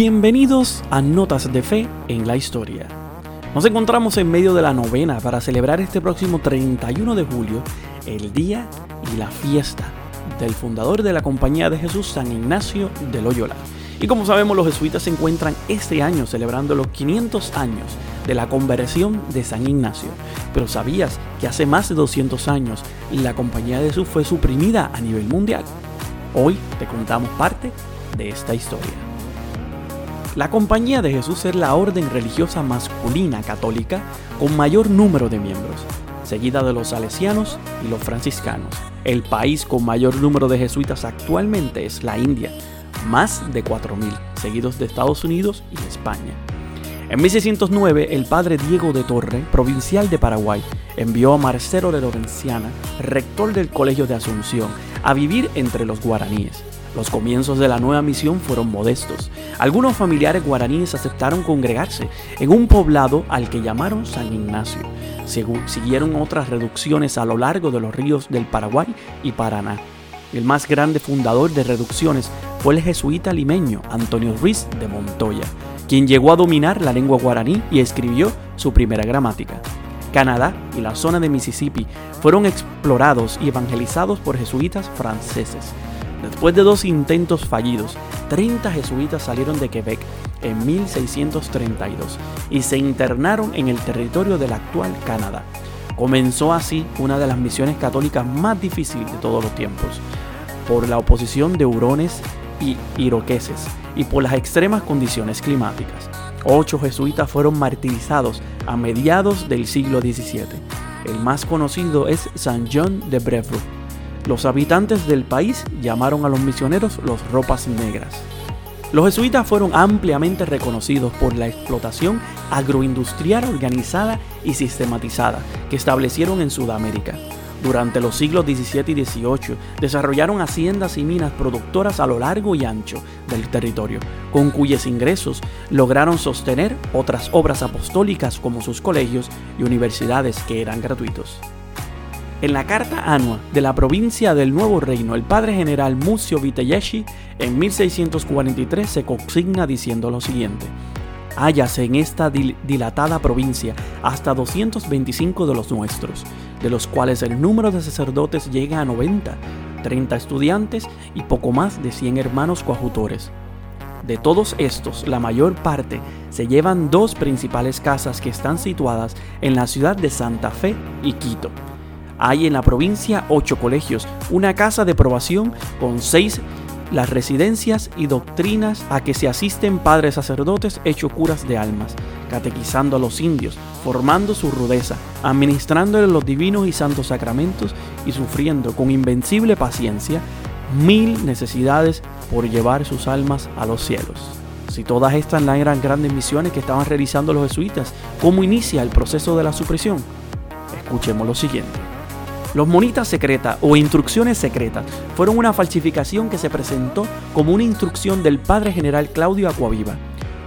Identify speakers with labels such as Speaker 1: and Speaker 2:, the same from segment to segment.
Speaker 1: Bienvenidos a Notas de Fe en la Historia. Nos encontramos en medio de la novena para celebrar este próximo 31 de julio el día y la fiesta del fundador de la Compañía de Jesús, San Ignacio de Loyola. Y como sabemos, los jesuitas se encuentran este año celebrando los 500 años de la conversión de San Ignacio. Pero ¿sabías que hace más de 200 años la Compañía de Jesús fue suprimida a nivel mundial? Hoy te contamos parte de esta historia. La Compañía de Jesús es la orden religiosa masculina católica con mayor número de miembros, seguida de los salesianos y los franciscanos. El país con mayor número de jesuitas actualmente es la India, más de 4.000, seguidos de Estados Unidos y España. En 1609, el padre Diego de Torre, provincial de Paraguay, envió a Marcelo de Lorenciana, rector del Colegio de Asunción, a vivir entre los guaraníes. Los comienzos de la nueva misión fueron modestos. Algunos familiares guaraníes aceptaron congregarse en un poblado al que llamaron San Ignacio. Siguieron otras reducciones a lo largo de los ríos del Paraguay y Paraná. El más grande fundador de reducciones fue el jesuita limeño Antonio Ruiz de Montoya, quien llegó a dominar la lengua guaraní y escribió su primera gramática. Canadá y la zona de Mississippi fueron explorados y evangelizados por jesuitas franceses. Después de dos intentos fallidos, 30 jesuitas salieron de Quebec en 1632 y se internaron en el territorio del actual Canadá. Comenzó así una de las misiones católicas más difíciles de todos los tiempos, por la oposición de hurones y iroqueses y por las extremas condiciones climáticas. Ocho jesuitas fueron martirizados a mediados del siglo XVII. El más conocido es San John de Brevoort. Los habitantes del país llamaron a los misioneros los ropas negras. Los jesuitas fueron ampliamente reconocidos por la explotación agroindustrial organizada y sistematizada que establecieron en Sudamérica. Durante los siglos XVII y XVIII desarrollaron haciendas y minas productoras a lo largo y ancho del territorio, con cuyos ingresos lograron sostener otras obras apostólicas como sus colegios y universidades que eran gratuitos. En la carta anua de la provincia del Nuevo Reino, el padre general Mucio Vitelleshi en 1643 se consigna diciendo lo siguiente: Hállase en esta dilatada provincia hasta 225 de los nuestros, de los cuales el número de sacerdotes llega a 90, 30 estudiantes y poco más de 100 hermanos coajutores. De todos estos, la mayor parte se llevan dos principales casas que están situadas en la ciudad de Santa Fe y Quito. Hay en la provincia ocho colegios, una casa de probación con seis las residencias y doctrinas a que se asisten padres sacerdotes hecho curas de almas, catequizando a los indios, formando su rudeza, administrándole los divinos y santos sacramentos y sufriendo con invencible paciencia mil necesidades por llevar sus almas a los cielos. Si todas estas eran grandes misiones que estaban realizando los jesuitas, ¿cómo inicia el proceso de la supresión? Escuchemos lo siguiente. Los monitas secretas o instrucciones secretas fueron una falsificación que se presentó como una instrucción del padre general Claudio Aquaviva.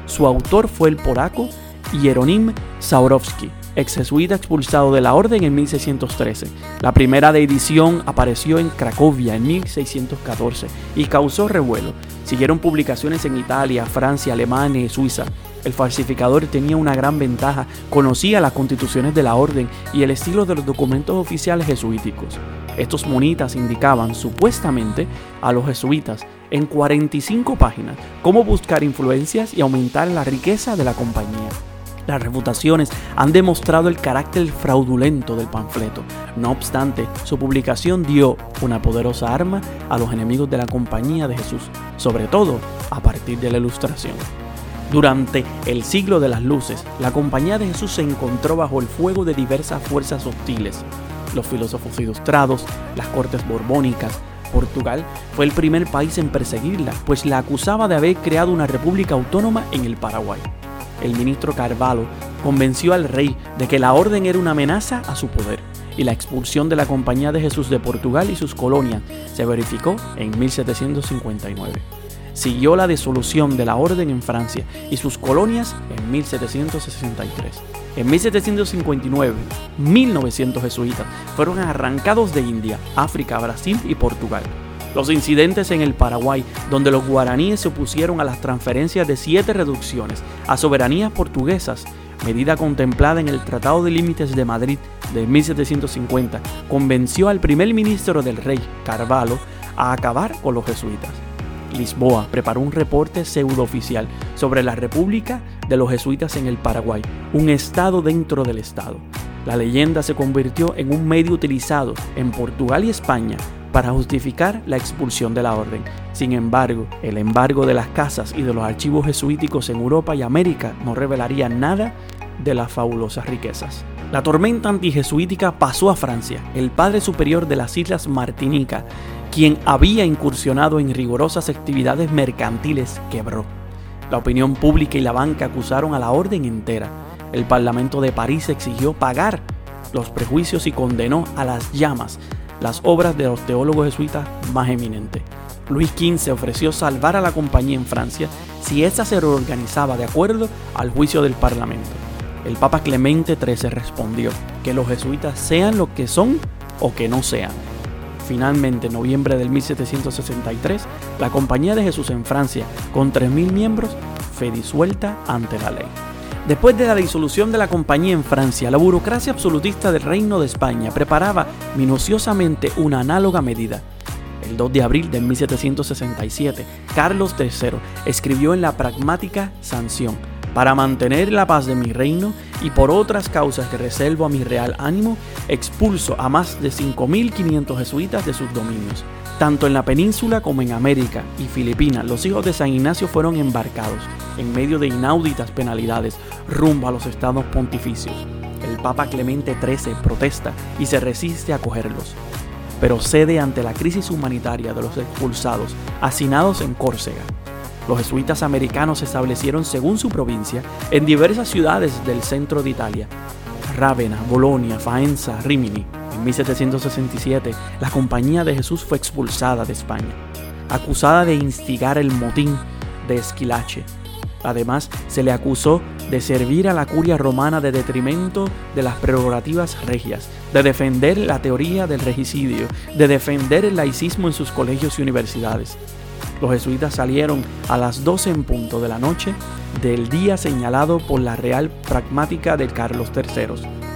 Speaker 1: Su autor fue el polaco Hieronym Saurowski, ex jesuita expulsado de la orden en 1613. La primera edición apareció en Cracovia en 1614 y causó revuelo. Siguieron publicaciones en Italia, Francia, Alemania y Suiza. El falsificador tenía una gran ventaja, conocía las constituciones de la orden y el estilo de los documentos oficiales jesuíticos. Estos monitas indicaban supuestamente a los jesuitas en 45 páginas cómo buscar influencias y aumentar la riqueza de la compañía. Las refutaciones han demostrado el carácter fraudulento del panfleto. No obstante, su publicación dio una poderosa arma a los enemigos de la compañía de Jesús, sobre todo a partir de la ilustración. Durante el siglo de las luces, la compañía de Jesús se encontró bajo el fuego de diversas fuerzas hostiles. Los filósofos ilustrados, las cortes borbónicas, Portugal fue el primer país en perseguirla, pues la acusaba de haber creado una república autónoma en el Paraguay. El ministro Carvalho convenció al rey de que la orden era una amenaza a su poder y la expulsión de la Compañía de Jesús de Portugal y sus colonias se verificó en 1759 siguió la disolución de la orden en Francia y sus colonias en 1763. En 1759, 1900 jesuitas fueron arrancados de India, África, Brasil y Portugal. Los incidentes en el Paraguay, donde los guaraníes se opusieron a las transferencias de siete reducciones a soberanías portuguesas, medida contemplada en el Tratado de Límites de Madrid de 1750, convenció al primer ministro del rey, Carvalho, a acabar con los jesuitas. Lisboa preparó un reporte pseudooficial sobre la República de los Jesuitas en el Paraguay, un estado dentro del estado. La leyenda se convirtió en un medio utilizado en Portugal y España para justificar la expulsión de la orden. Sin embargo, el embargo de las casas y de los archivos jesuíticos en Europa y América no revelaría nada de las fabulosas riquezas. La tormenta antijesuítica pasó a Francia. El padre superior de las Islas Martinica, quien había incursionado en rigurosas actividades mercantiles, quebró. La opinión pública y la banca acusaron a la orden entera. El Parlamento de París exigió pagar los prejuicios y condenó a las llamas las obras de los teólogos jesuitas más eminentes. Luis XV ofreció salvar a la compañía en Francia si ésta se reorganizaba de acuerdo al juicio del Parlamento. El Papa Clemente XIII respondió que los jesuitas sean lo que son o que no sean. Finalmente, en noviembre del 1763, la Compañía de Jesús en Francia, con 3.000 miembros, fue disuelta ante la ley. Después de la disolución de la compañía en Francia, la burocracia absolutista del Reino de España preparaba minuciosamente una análoga medida. El 2 de abril de 1767, Carlos III escribió en la pragmática sanción, para mantener la paz de mi reino y por otras causas que reservo a mi real ánimo, expulso a más de 5.500 jesuitas de sus dominios. Tanto en la península como en América y Filipinas, los hijos de San Ignacio fueron embarcados en medio de inauditas penalidades rumbo a los estados pontificios. El Papa Clemente XIII protesta y se resiste a acogerlos, pero cede ante la crisis humanitaria de los expulsados, hacinados en Córcega. Los jesuitas americanos se establecieron según su provincia en diversas ciudades del centro de Italia, Rávena, Bolonia, Faenza, Rimini. En 1767, la Compañía de Jesús fue expulsada de España, acusada de instigar el motín de Esquilache. Además, se le acusó de servir a la curia romana de detrimento de las prerrogativas regias, de defender la teoría del regicidio, de defender el laicismo en sus colegios y universidades. Los jesuitas salieron a las 12 en punto de la noche del día señalado por la Real Pragmática de Carlos III.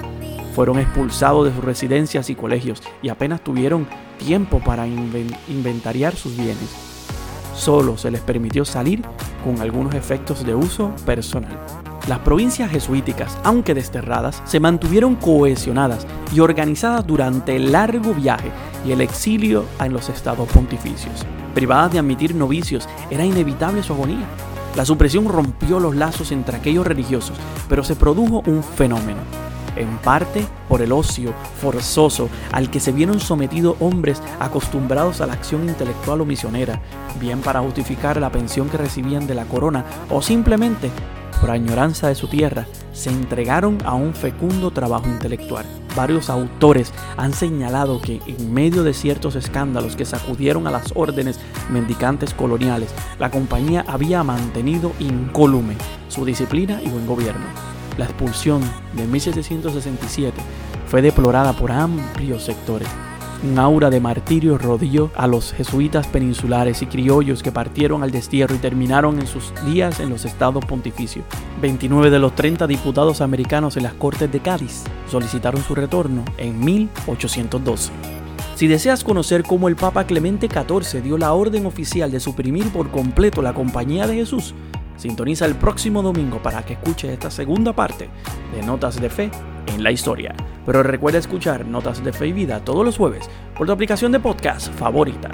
Speaker 1: Fueron expulsados de sus residencias y colegios y apenas tuvieron tiempo para inventariar sus bienes. Solo se les permitió salir con algunos efectos de uso personal. Las provincias jesuíticas, aunque desterradas, se mantuvieron cohesionadas y organizadas durante el largo viaje y el exilio en los estados pontificios. Privadas de admitir novicios, era inevitable su agonía. La supresión rompió los lazos entre aquellos religiosos, pero se produjo un fenómeno, en parte por el ocio forzoso al que se vieron sometidos hombres acostumbrados a la acción intelectual o misionera, bien para justificar la pensión que recibían de la corona o simplemente por añoranza de su tierra, se entregaron a un fecundo trabajo intelectual. Varios autores han señalado que en medio de ciertos escándalos que sacudieron a las órdenes mendicantes coloniales, la compañía había mantenido incólume su disciplina y buen gobierno. La expulsión de 1767 fue deplorada por amplios sectores un aura de martirio rodeó a los jesuitas peninsulares y criollos que partieron al destierro y terminaron en sus días en los estados pontificios. 29 de los 30 diputados americanos en las Cortes de Cádiz solicitaron su retorno en 1812. Si deseas conocer cómo el Papa Clemente XIV dio la orden oficial de suprimir por completo la Compañía de Jesús, sintoniza el próximo domingo para que escuches esta segunda parte de Notas de Fe en la Historia. Pero recuerda escuchar Notas de Fe y Vida todos los jueves por tu aplicación de podcast favorita.